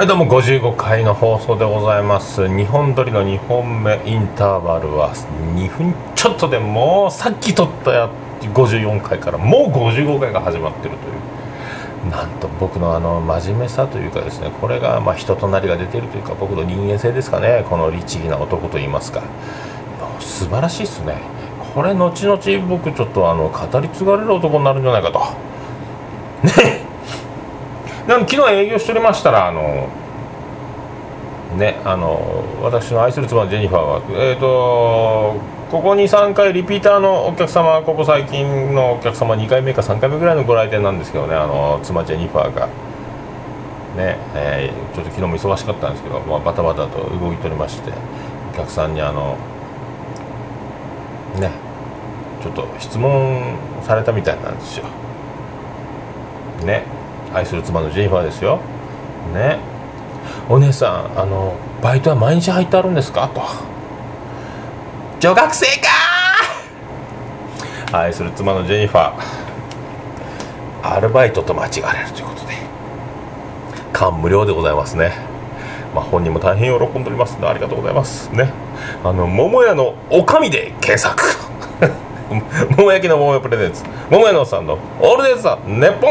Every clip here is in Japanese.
はいどうも55回の放送でございます。日本撮りの2本目インターバルは2分ちょっとでもうさっき撮ったや54回からもう55回が始まってるというなんと僕のあの真面目さというかですねこれがま人となりが出てるというか僕の人間性ですかねこの律儀な男と言いますか。素晴らしいですね。これ後々僕ちょっとあの語り継がれる男になるんじゃないかと。ねなの昨日営業しておりましたらあのねあの私の愛する妻ジェニファーはえっ、ー、とここ23回リピーターのお客様ここ最近のお客様2回目か3回目ぐらいのご来店なんですけどねあの妻ジェニファーが。ねえー、ちょっと昨日も忙しかったんですけど、まあ、バタバタと動いておりましてお客さんにあのねちょっと質問されたみたいなんですよ。ね。愛する妻のジェニファーですよ。ね。お姉さんあのバイトは毎日入ってあるんですか？と。女学生か愛する妻のジェニファー。アルバイトと間違われるということで。感無量でございますね。まあ、本人も大変喜んでおりますのでありがとうございます。ね。あの桃屋のおかみで検索。桃焼きの桃屋プレゼンツ。桃屋のさんのオールデンさんネッポン。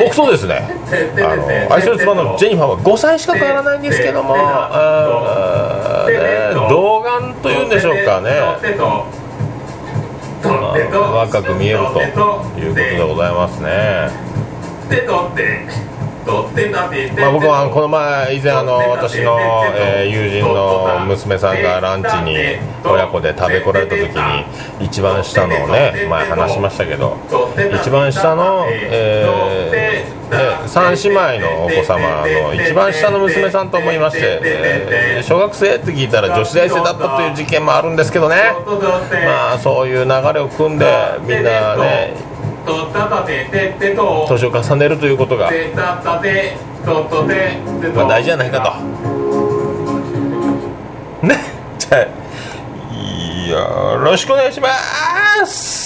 僕そうですね。あの愛する妻のジェニファーは5歳しか変わらないんですけども。童顔というんでしょうかね。まあ若く見えるということでございますねまあ僕はこの前以前あの私の、え友人の娘さんがランチに親子で食べ来られた時に一番下のね前話しましたけど一番下の、え、3姉妹のお子様の一番下の娘さんと思いまして、え小学生って聞いたら女子大生だったという事件もあるんですけどね。まあそういう流れを組んでみんなね年を重ねるということが、まあ、大事じゃないかと。ね。じゃあよろしくお願いします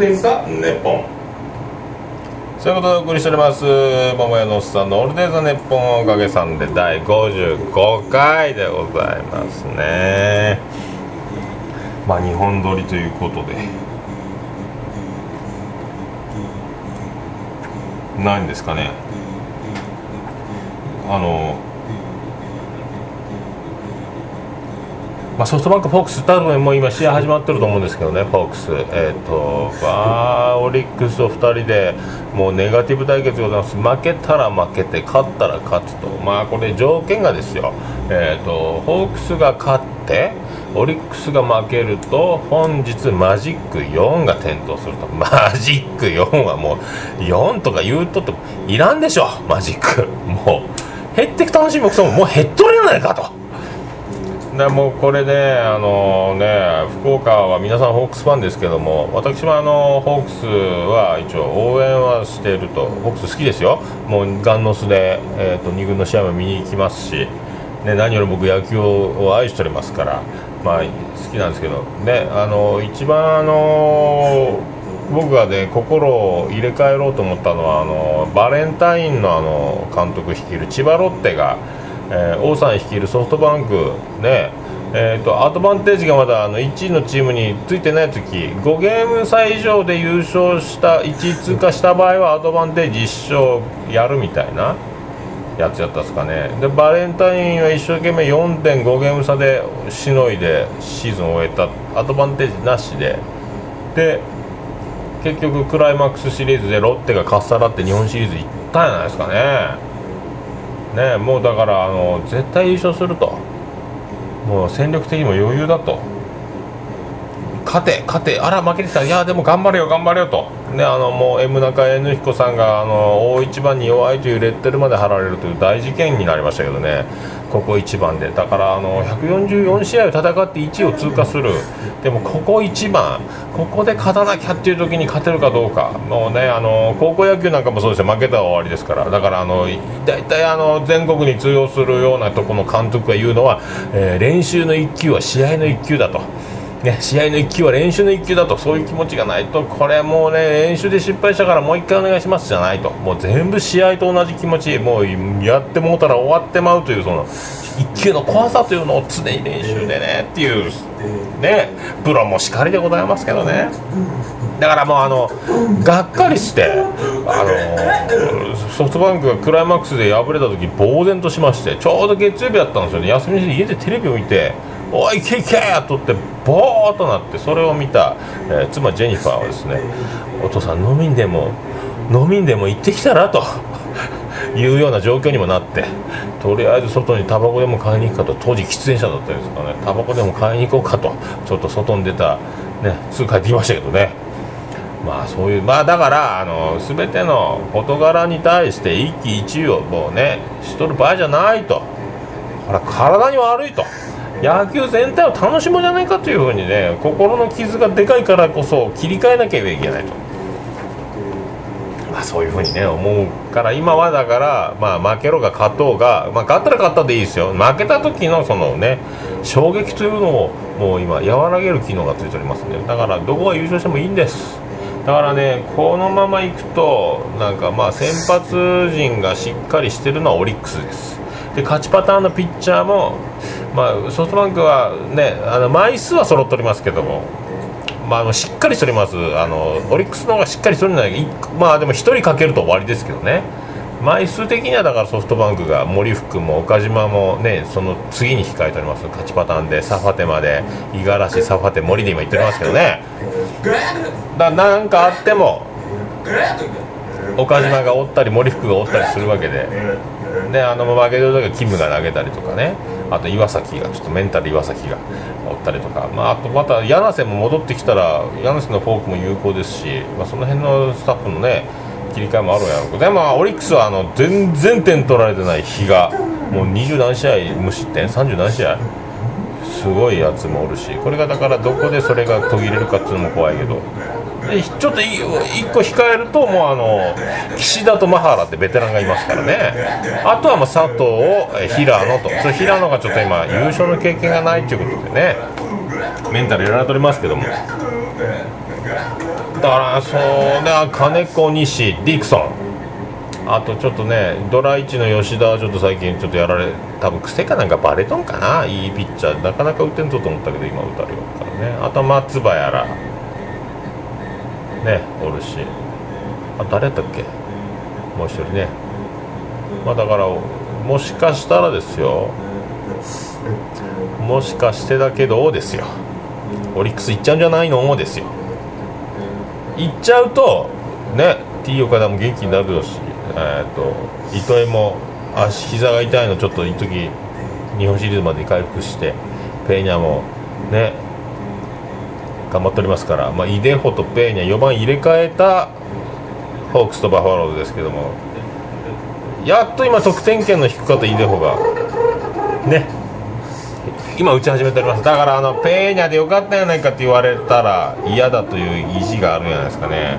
んのオールデイズ・ザ・ネポンそういうことでお送りしております。桃屋のおっさんのオールデイズ・ザ・ネッポンおかげさんで第55回でございますね。まあ日本撮りということで。何ですかね？あのまあ、ソフトバンク、ホークス、多分もう今、試合始まってると思うんですけどね、ホークス、えーとまあ、オリックスと2人でもうネガティブ対決でございます、負けたら負けて、勝ったら勝つと、まあ、これ、条件がですよ、えーと、ホークスが勝って、オリックスが負けると、本日、マジック4が点灯すると、マジック4はもう、4とか言うとって、いらんでしょ、マジック、もう、減ってく楽しみもくそも、もう減っとるやないかと。でもうこれで、あのね、福岡は皆さんホークスファンですけども私もあのホークスは一応応援はしているとホークス好きですよ。もうガンノスで、えー、と2軍の試合も見に行きますし、ね、何より僕野球を愛しておりますから、まあ、好きなんですけど、ね、あの一番あの僕がね心を入れ替えろうと思ったのはあのバレンタインのあの監督率いる千葉ロッテがえー王さん率いるソフトバンクね。えー、とアドバンテージがまだあの1位のチームについてない時5ゲーム差以上で優勝した1位通過した場合はアドバンテージ1勝やるみたいなやつやったんですかね。でバレンタインは一生懸命4.5ゲーム差でしのいでシーズンを終えた。アドバンテージなしで。で結局クライマックスシリーズでロッテがかっさらって日本シリーズ行ったんじゃないですかね。ねもうだからあの絶対優勝すると。もう戦力的にも余裕だと。勝て勝て。あら負けてきた。いやでも頑張れよ頑張れよと。ねあのもう M 中 N 彦さんがあの大一番に弱いというレッテルまで貼られるという大事件になりましたけどね。ここ一番で。だからあの144試合を戦って1位を通過する。でもここ一番。ここで勝たなきゃっていう時に勝てるかどうか。もうねあの高校野球なんかもそうですよ。負けたら終わりですから。だからあの大体あの全国に通用するようなとこの監督が言うのは、えー練習の1球は試合の1球だと。ね、試合の1球は練習の1球だとそういう気持ちがないとこれもうね練習で失敗したからもう1回お願いしますじゃないと。もう全部試合と同じ気持ちもうやってもうたら終わってまうというその1球の怖さというのを常に練習でねっていうねプロもしかりでございますけどね。だからもうあのがっかりしてあのソフトバンクがクライマックスで敗れた時呆然としましてちょうど月曜日だったんですよね。休みに家でテレビを見て「おいいけいけ!」とってボーっとなってそれを見た、えー妻ジェニファーはですね「お父さん飲みんでも飲みんでも行ってきたら?」と。いうような状況にもなってとりあえず外にタバコでも買いに行くかと当時喫煙者だったんですかねタバコでも買いに行こうかとちょっと外に出たねすぐ帰ってきましたけどねまあそういうまあだからあの全ての事柄に対して一喜一憂をもうねしとる場合じゃないとこれは体に悪いと野球全体を楽しもうじゃないかというふうにね心の傷がでかいからこそ切り替えなきゃいけないと。まあ、そういうふうにね思うから今はだから、まあ、負けろが勝とうが、まあ、勝ったら勝ったでいいですよ。負けた時のそのね衝撃というのをもう今和らげる機能がついておりますね。だからどこが優勝してもいいんです。だからねこのままいくとなんかまあ先発陣がしっかりしてるのはオリックスです。で勝ちパターンのピッチャーも、まあ、ソフトバンクはねあの枚数は揃っておりますけどもまあ、あのしっかりしております。あのオリックスの方がしっかりしておりないいまあでも1人かけると終わりですけどね。枚数的にはだからソフトバンクが森福も岡島もねその次に控えております。勝ちパターンでサファテまで五十嵐サファテ森で今言っておりますけどね。だなんかあっても岡島がおったり森福がおったりするわけでであの負けてる時はキムが投げたりとかね。あと岩崎がちょっとメンタル岩崎がおったりとか、まあ、あとまた柳瀬も戻ってきたら柳瀬のフォークも有効ですし、まあ、その辺のスタッフのね切り替えもあるんやろうけど。でもオリックスはあの全然点取られてない日がもう20何試合無失点？30何試合？すごいやつもおるし。これがだからどこでそれが途切れるかっていうのも怖いけど。ちょっとい1個控えるともうあの岸田とマハラってベテランがいますからね。あとはもう佐藤え平野と。それ平野がちょっと今優勝の経験がないということでね。メンタルやられておりますけども。だからそうね金子西ディクソン。あとちょっとねドラ1の吉田はちょっと最近ちょっとやられ多分癖かなんかバレとんかな。いいピッチャーなかなか打てんとと思ったけど今打たれよるからね。あと松葉やらねおるし。あ誰やったっけ？もう一人ね。まあだからもしかしたらですよ。もしかしてだけどですよ。オリックス行っちゃうんじゃないの？ですよ。行っちゃうとね T 岡田も元気になるだしえー、と糸江も足膝が痛いのちょっと一時日本シリーズまで回復してペーニャもね頑張っておりますから、まあ、イデホとペーニャ4番入れ替えたホークスとバファローズですけどもやっと今得点圏の低かったイデホがね今打ち始めております。だからあのペーニャでよかったんやないかって言われたら嫌だという意地があるんじゃないですかね。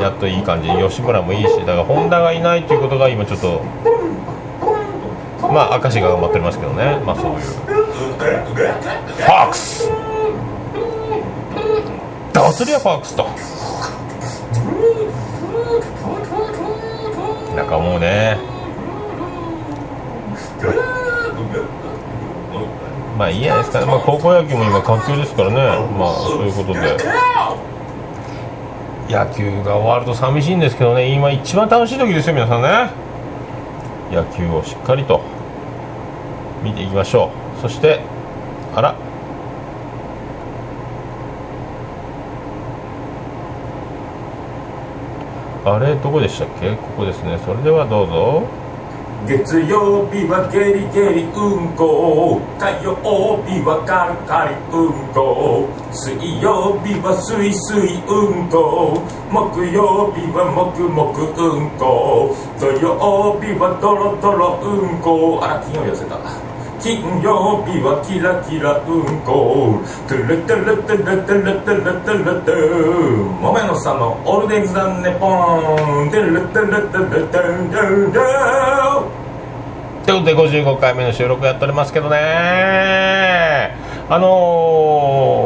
やっといい感じ。吉村もいいしだから本田がいないということが今ちょっとまあ明石が頑張っておりますけどね。まあそういう。ファークス。Da hast du となんかもうね。まあいいやないですか、ね、まあ、高校野球も今環境ですからね。まあそういうことで。野球が終わると寂しいんですけどね。今一番楽しい時ですよ皆さんね。野球をしっかりと見ていきましょう。そしてあれどこでしたっけ？ここですね。それではどうぞ。月曜日はゲリゲリうんこ。火曜日はカリカリうんこ。水曜日はスイスイうんこ。木曜日はもくもくうんこ。土曜日はドロドロうんこ。あら金曜日寄せた。金曜日はキラキラうんこトゥルトゥルトゥルトゥルトゥルトゥルトゥもめのさんのオールデンズダンネポントゥルトゥルトゥルトゥルトゥルトゥということで55回目の収録やっておりますけどね。あのー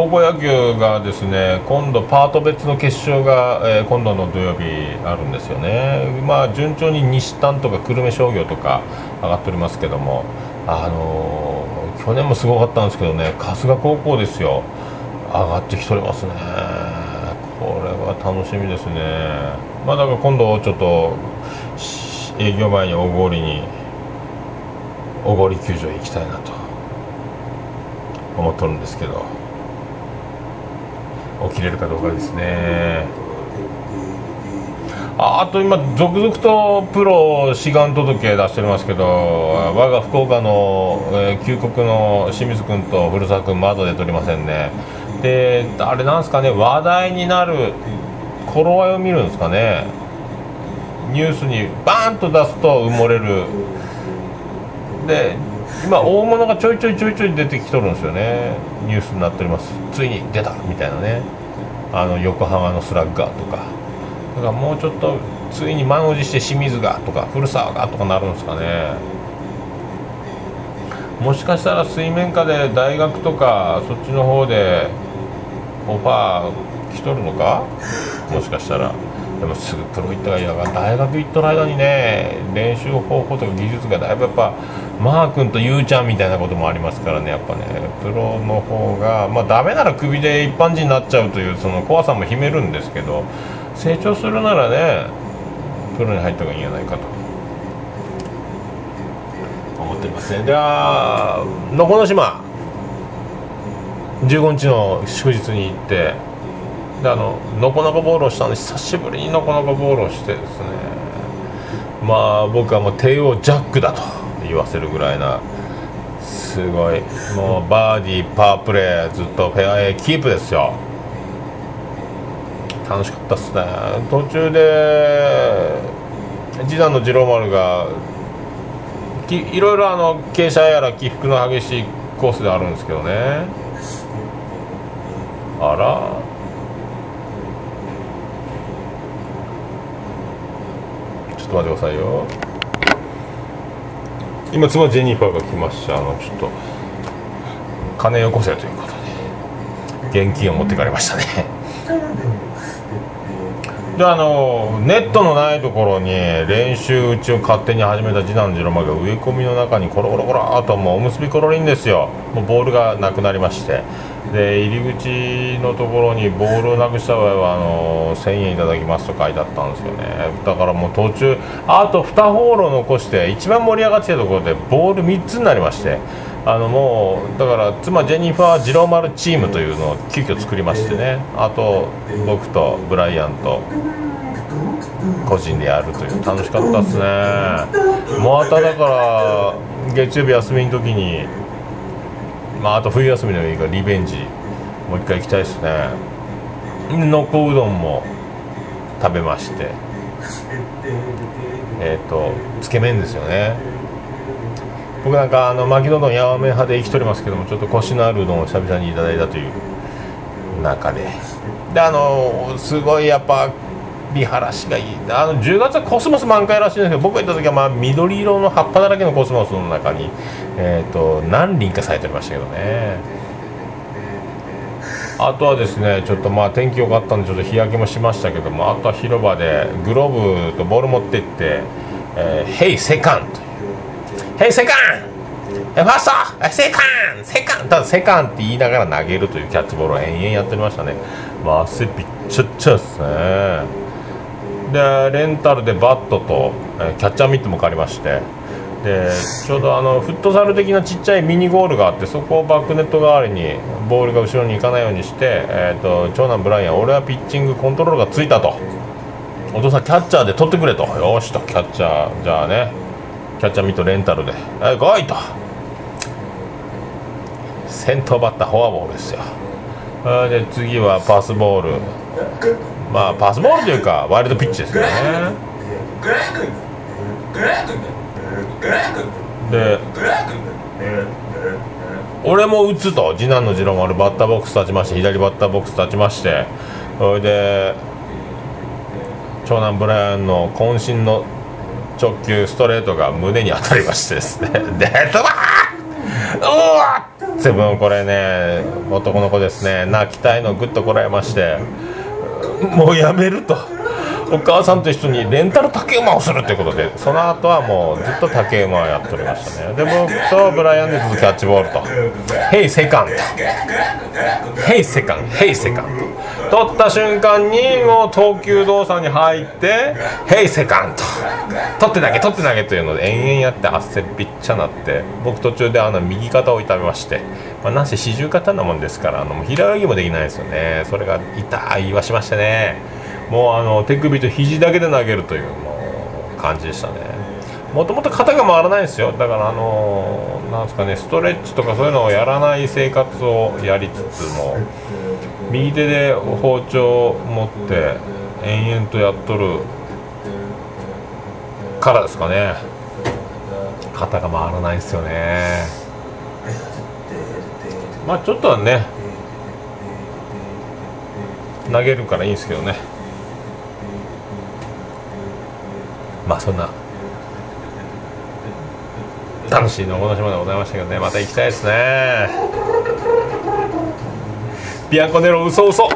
高校野球がですね今度パート別の決勝が、えー今度の土曜日あるんですよね。まあ順調に西丹とか久留米商業とか上がっておりますけどもあのー去年もすごかったんですけどね春日高校ですよ。上がってきておりますね。これは楽しみですね。まあだから今度ちょっと営業前に小郡に小郡球場へ行きたいなと思っとるんですけど。起きれるかどうかですね。あと今続々とプロ志願届出しておりますけど我が福岡の、えー旧国の清水君と古澤君まだ出ておりませんね。であれなんですかね話題になる頃合いを見るんですかね。ニュースにバーンと出すと埋もれる。で今大物がちょいちょいちょいちょい出てきとるんですよね。ニュースになっております。ついに出たみたいなね。あの横浜のスラッガーとか。だからもうちょっとついに満を持して清水がとか古澤がとかなるんですかね。もしかしたら水面下で大学とかそっちの方でオファー来とるのか？もしかしたら。でもすぐプロ行ったらいいだから大学行っとる間にね練習方法とか技術がだいぶやっぱマー君とゆうちゃんみたいなこともありますからねやっぱね。プロの方がまあダメならクビで一般人になっちゃうというその怖さも秘めるんですけど成長するならねプロに入った方がいいんじゃないかと。思ってますね。ではのこの島。15日の祝日に行ってであののこのこボールをしたんで久しぶりにのこのこボールをしてですね。まあ僕はもう帝王ジャックだと言わせるぐらいなすごい。もうバーディーパープレーずっとフェアウェイキープですよ。楽しかったっすね。途中で次男の次郎丸がいろいろあの傾斜やら起伏の激しいコースであるんですけどね。あら。ちょっと待ってくださいよ。今妻ジェニファーが来ました。あのちょっと金よこせということで。現金を持ってかれましたね。であのネットのないところに練習打ちを勝手に始めた次男次郎丸が植え込みの中にコロコロコローっともうおむすびコロリンですよ。もうボールがなくなりましてで入り口のところにボールをなくした場合はあの1000円いただきますと書いてあったんですよね。だからもう途中あと2ホール残して一番盛り上がってたところでボール3つになりましてあのもうだから妻ジェニファー次郎丸チームというのを急遽作りましてね。あと僕とブライアンと個人でやるという楽しかったですね。もうまただから月曜日休みの時にまああと冬休みのいいからリベンジ。もう一回行きたいですね。のこうどんも食べまして。えっ、とつけ麺ですよね僕なんかあの牧野うどんやわめ派で生きとりますけどもちょっとコシのあるうどんを久々にいただいたという中でであのすごいやっぱ見晴らしがいいあの10月はコスモス満開らしいんですけど僕が行った時はまあ緑色の葉っぱだらけのコスモスの中に、えー、と何輪か咲いておりましたけどね。あとはですねちょっとまあ天気良かったんでちょっと日焼けもしましたけどもあとは広場でグローブとボール持ってって「えー、ヘイセカン」という「ヘイセカンファースト!セカンセカンただセカンって言いながら投げるというキャッチボールを延々やっておりましたね。まあ汗びっちゃっちゃですね。でレンタルでバットと、えキャッチャーミットも借りましてでちょうどあのフットサル的なちっちゃいミニゴールがあってそこをバックネット代わりにボールが後ろに行かないようにして、えー、と長男ブライアン俺はピッチングコントロールがついたと。お父さんキャッチャーで取ってくれと。よしとキャッチャーじゃあねキャッチャーミットレンタルで「え来い!」と。先頭バッターフォアボールですよ。あで次はパスボール。まあパスボールというかワイルドピッチですね。で俺も打つと次男の次郎丸バッターボックス立ちまして左バッターボックス立ちましてそれで長男ブライアンの渾身の直球ストレートが胸に当たりましてですね。でドバーうわセブンこれね男の子ですね。泣きたいのぐっとこらえまして。もうやめると。お母さんと一緒にレンタル竹馬をするということでその後はもうずっと竹馬をやっておりましたね。で僕とブライアンでずっとキャッチボールと「ヘイセカンド」「ヘイセカンド」「ヘイセカンド」取った瞬間にもう投球動作に入って「ヘイセカンド」取って投げ取って投げというので延々やって汗びっちゃなって僕途中であの右肩を痛めまして、まあ、なんせ四十肩なもんですからあの平泳ぎもできないですよね。それが痛い言わしましてね。もうあの手首と肘だけで投げるというもう感じでしたね。もともと肩が回らないんですよ。だからあのなんですかねストレッチとかそういうのをやらない生活をやりつつも右手で包丁を持って延々とやっとるからですかね。肩が回らないですよね。まあちょっとはね投げるからいいんですけどね。まあそんな楽しいのこの島でございましたけどね。また行きたいですね。ビアンコネロ嘘嘘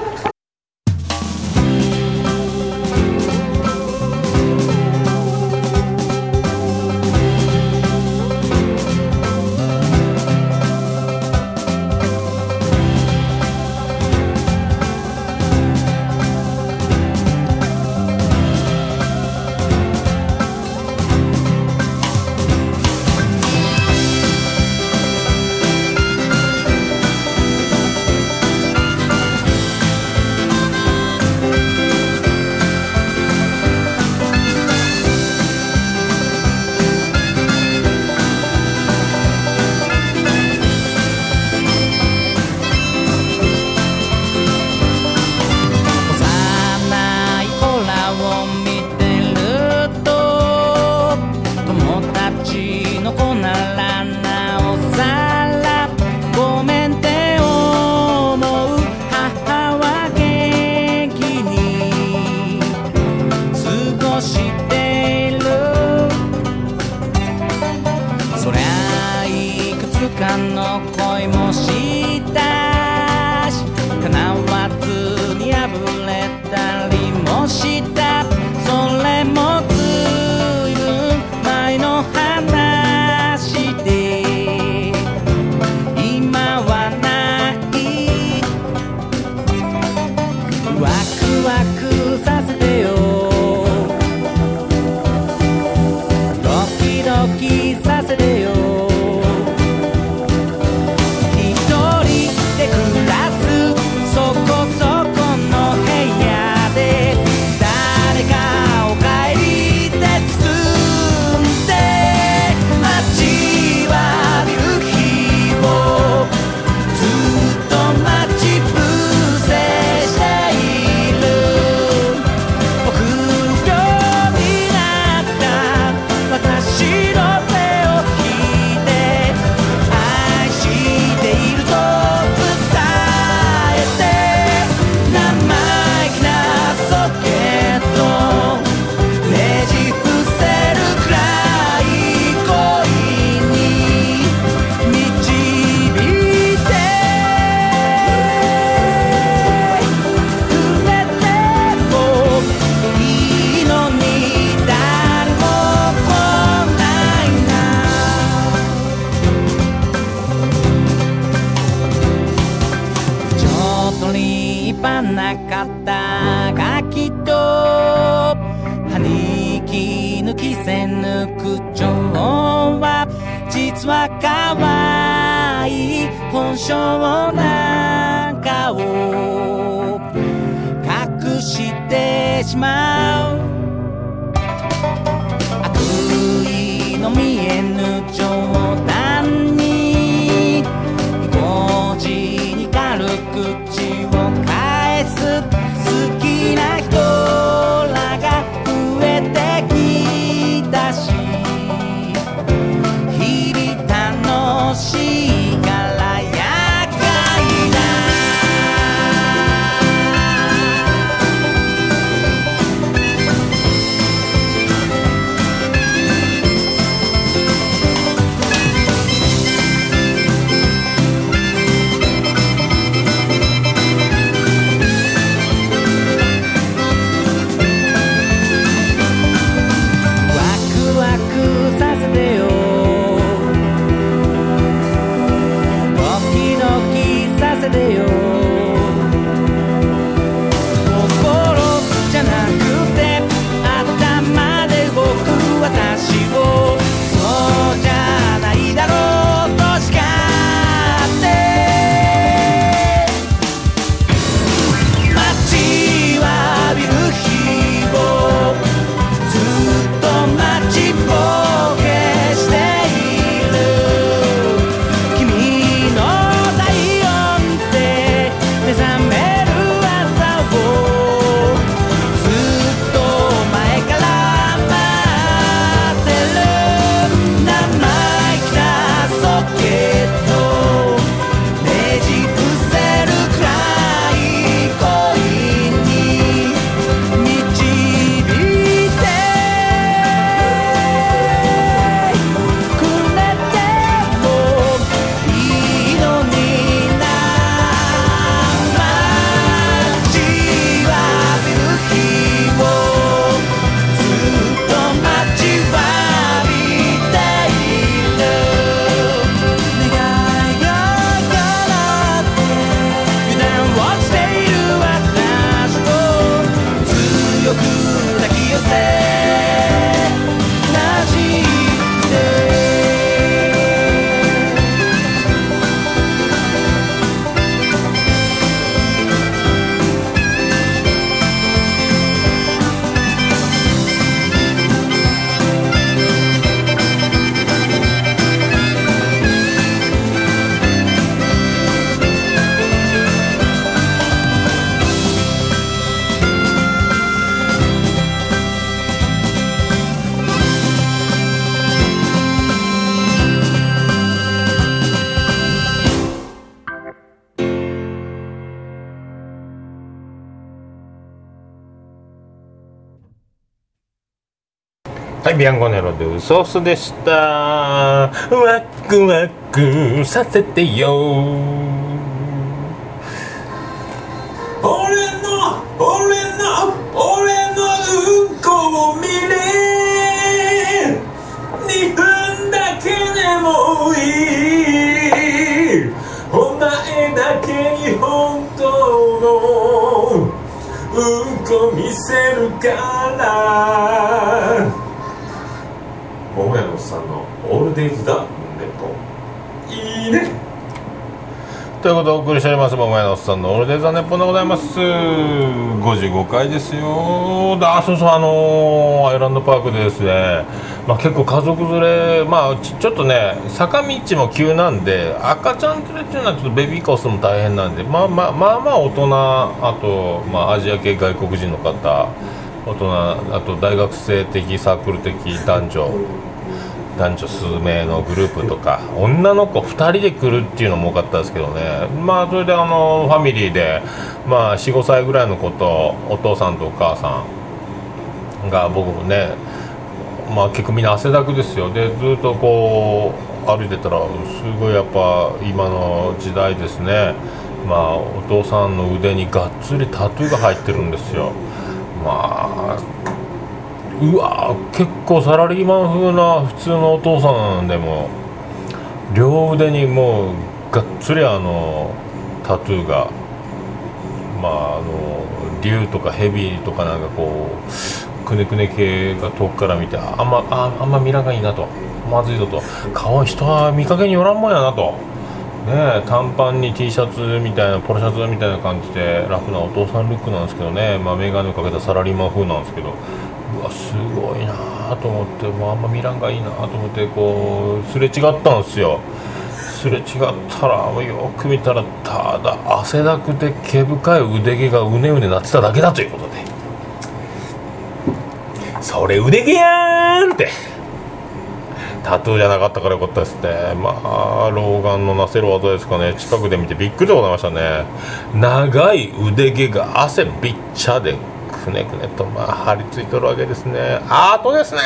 本性なんかを隠してしまう。悪意の見えぬ冗キい、ビアンコネロでウソースでした。ワックワックさせてよ。俺の俺の俺のうんこを見れ2分だけでもいいお前だけに本当のうんこ見せるから桃屋のおっさんの「オールデイズ・だネット」いいねということでお送りしております、桃屋のおっさんのオールデイザーネッポンでございます。55回ですよ。あ、そうそう、あのーアイランドパークでですね、まあ結構家族連れ、まあちょっとね、坂道も急なんで、赤ちゃん連れっていうのはちょっとベビーカーすのも大変なんで、まあまあまあまあ大人、あと、まあアジア系外国人の方、大人、あと大学生的、サークル的男女、男女数名のグループとか女の子2人で来るっていうのも多かったですけどね。まあそれであのファミリーでまあ45歳ぐらいの子とお父さんとお母さんが僕もねまあ結構みんな汗だくですよ。でずっとこう歩いてたらすごいやっぱ今の時代ですね。まあお父さんの腕にがっつりタトゥーが入ってるんですよ。まあうわ結構サラリーマン風な普通のお父さんでも両腕にもうがっつりあのタトゥーがまああの竜とかヘビとかなんかこうくねくね系が遠くから見てあんまああんま見らんがいいなとまずいぞと顔人は見かけによらんもんやなと。ね短パンに T シャツみたいなポロシャツみたいな感じでラフなお父さんルックなんですけどね、まあ、眼鏡をかけたサラリーマン風なんですけどうわすごいなと思ってもうあんまミランがいいなと思ってこうすれ違ったんですよすれ違ったらよく見たらただ汗だくで毛深い腕毛がうねうねなってただけだということで。それ腕毛やんって。タトゥーじゃなかったからよかったですね。まあ老眼のなせる技ですかね。近くで見てびっくりでございましたね。長い腕毛が汗びっちゃでくねくねとまあ張り付いとるわけですね。アートですね。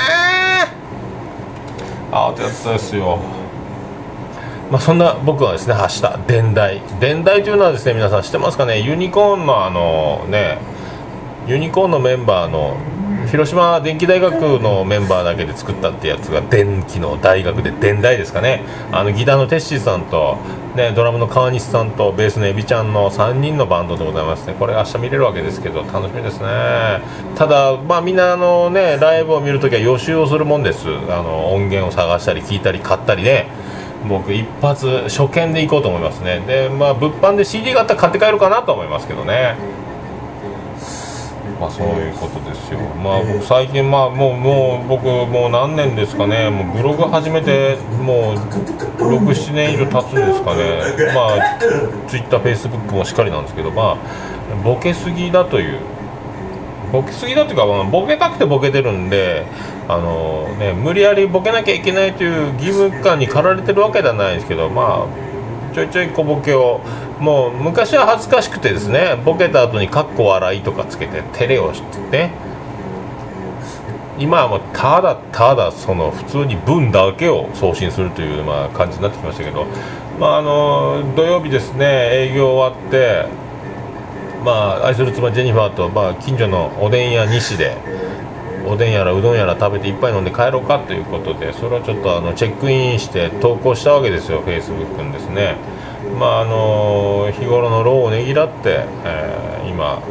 アートやったですよ。まあ、そんな僕はですね発した伝代伝代というのはですね皆さん知ってますかね？ユニコーンのあのねユニコーンのメンバーの広島電気大学のメンバーだけで作ったってやつが電気の大学で電大ですかね。あのギターのテッシーさんと、ね、ドラムの川西さんとベースのエビちゃんの3人のバンドでございますねこれ明日見れるわけですけど楽しみですね。ただまあみんなあのねライブを見るときは予習をするもんです。あの音源を探したり聞いたり買ったりね。僕一発初見で行こうと思いますね。でまあ物販で CD があったら買って帰るかなと思いますけどね。まあ、そういうことですよ、まあ、僕最近、まあ、もうもう僕もう何年ですかね。もうブログ始めてもう67年以上経つんですかね、まあ、Twitter、Facebook もしっかりなんですけど、まあ、ボケすぎだという。ボケすぎだというか、まあ、ボケたくてボケてるんであの、ね、無理やりボケなきゃいけないという義務感に駆られてるわけではないですけど、まあちょいちょい小ボケをもう昔は恥ずかしくてですねボケた後に「かっこ笑い」とかつけて照れをしてね今はもうただただその普通に文だけを送信するというまあ感じになってきましたけど、まあ、あの土曜日ですね営業終わって、まあ、愛する妻ジェニファーとまあ近所のおでん屋西で。おでんやらうどんやら食べていっぱい飲んで帰ろうかということでそれはちょっとあのチェックインして投稿したわけですよフェイスブックにですね。まああの日頃の労をねぎらって、えー、今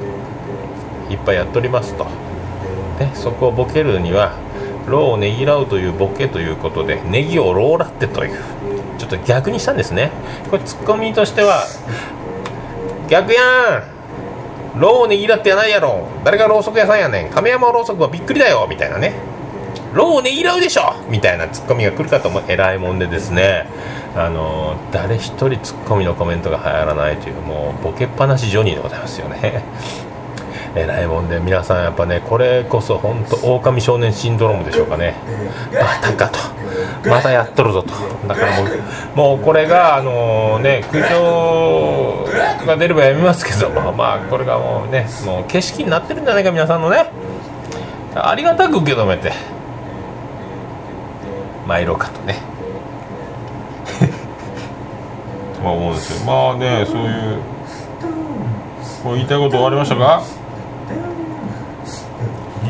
いっぱいやっておりますと。でそこをボケるには労をねぎらうというボケということでネギをローラってというちょっと逆にしたんですね。これツッコミとしては逆やんロを握るってやないやろ。誰がろうそく屋さんやねん。亀山ろうそくはびっくりだよ。みたいなね。ロをねぎらうでしょ。みたいなツッコミが来るかと思う。偉いもんでですね。あの誰一人ツッコミのコメントが入らないというもうボケっぱなしジョニーでございますよね。えらいもんで皆さんやっぱねこれこそ本当狼少年シンドロームでしょうかね。またかと。またやっとるぞと。だからもうもうこれがあのね苦情が出ればやめますけどもまあこれがもうねもう景色になってるんじゃないか皆さんのね。ありがたく受け止めて。参ろうかとね。まあ思うんですよ。まあねそういうこう言いたいこと終わりましたか？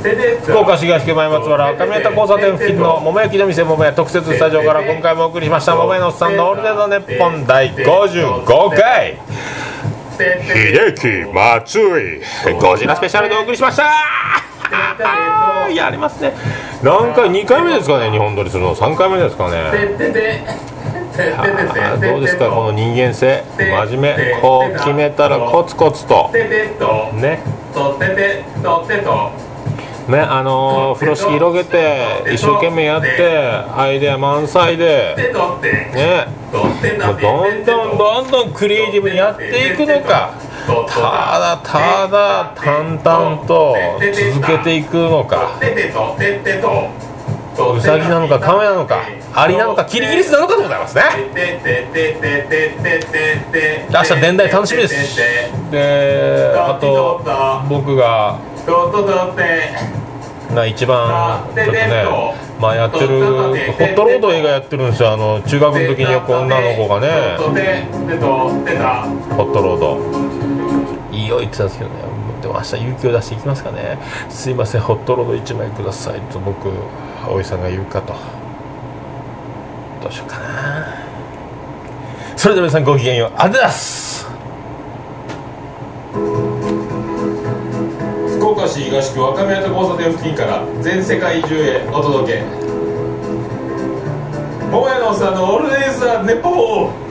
福岡市東区前松原上田交差点付近の桃焼きの店桃屋特設スタジオから今回もお送りしました。桃屋のおっさんのオールデイのネッポン第55回。秀樹松井。ゴジラスペシャルでお送りしました。やりますね。何回？2回目ですかね日本撮りするの。3回目ですかね。どうですかこの人間性。真面目。こう決めたらコツコツとねとててとてとねあの風呂敷広げて一生懸命やってアイデア満載でねどんどんどんどんクリエイティブにやっていくのか。ただただ淡々と続けていくのか。とててとウサギなのかカメなのかアリなのかキリギリスなのかでございますね。明日伝来楽しみです。であと僕がとととってが一番ちょっとねまあやってるホットロード映画やってるんですよあの中学の時によく女の子がね。ホットロード。いいよ言ってたんですけどねでも明日勇気を出していきますかね。すいませんホットロード1枚くださいと僕葵さんが言うかと。どうしようかな。それでは皆さんごきげんよう。ありがとうございます福岡市東区若宮と交差点付近から全世界中へお届け。桃屋のおっさんのオールデイズ・ザ・ネポー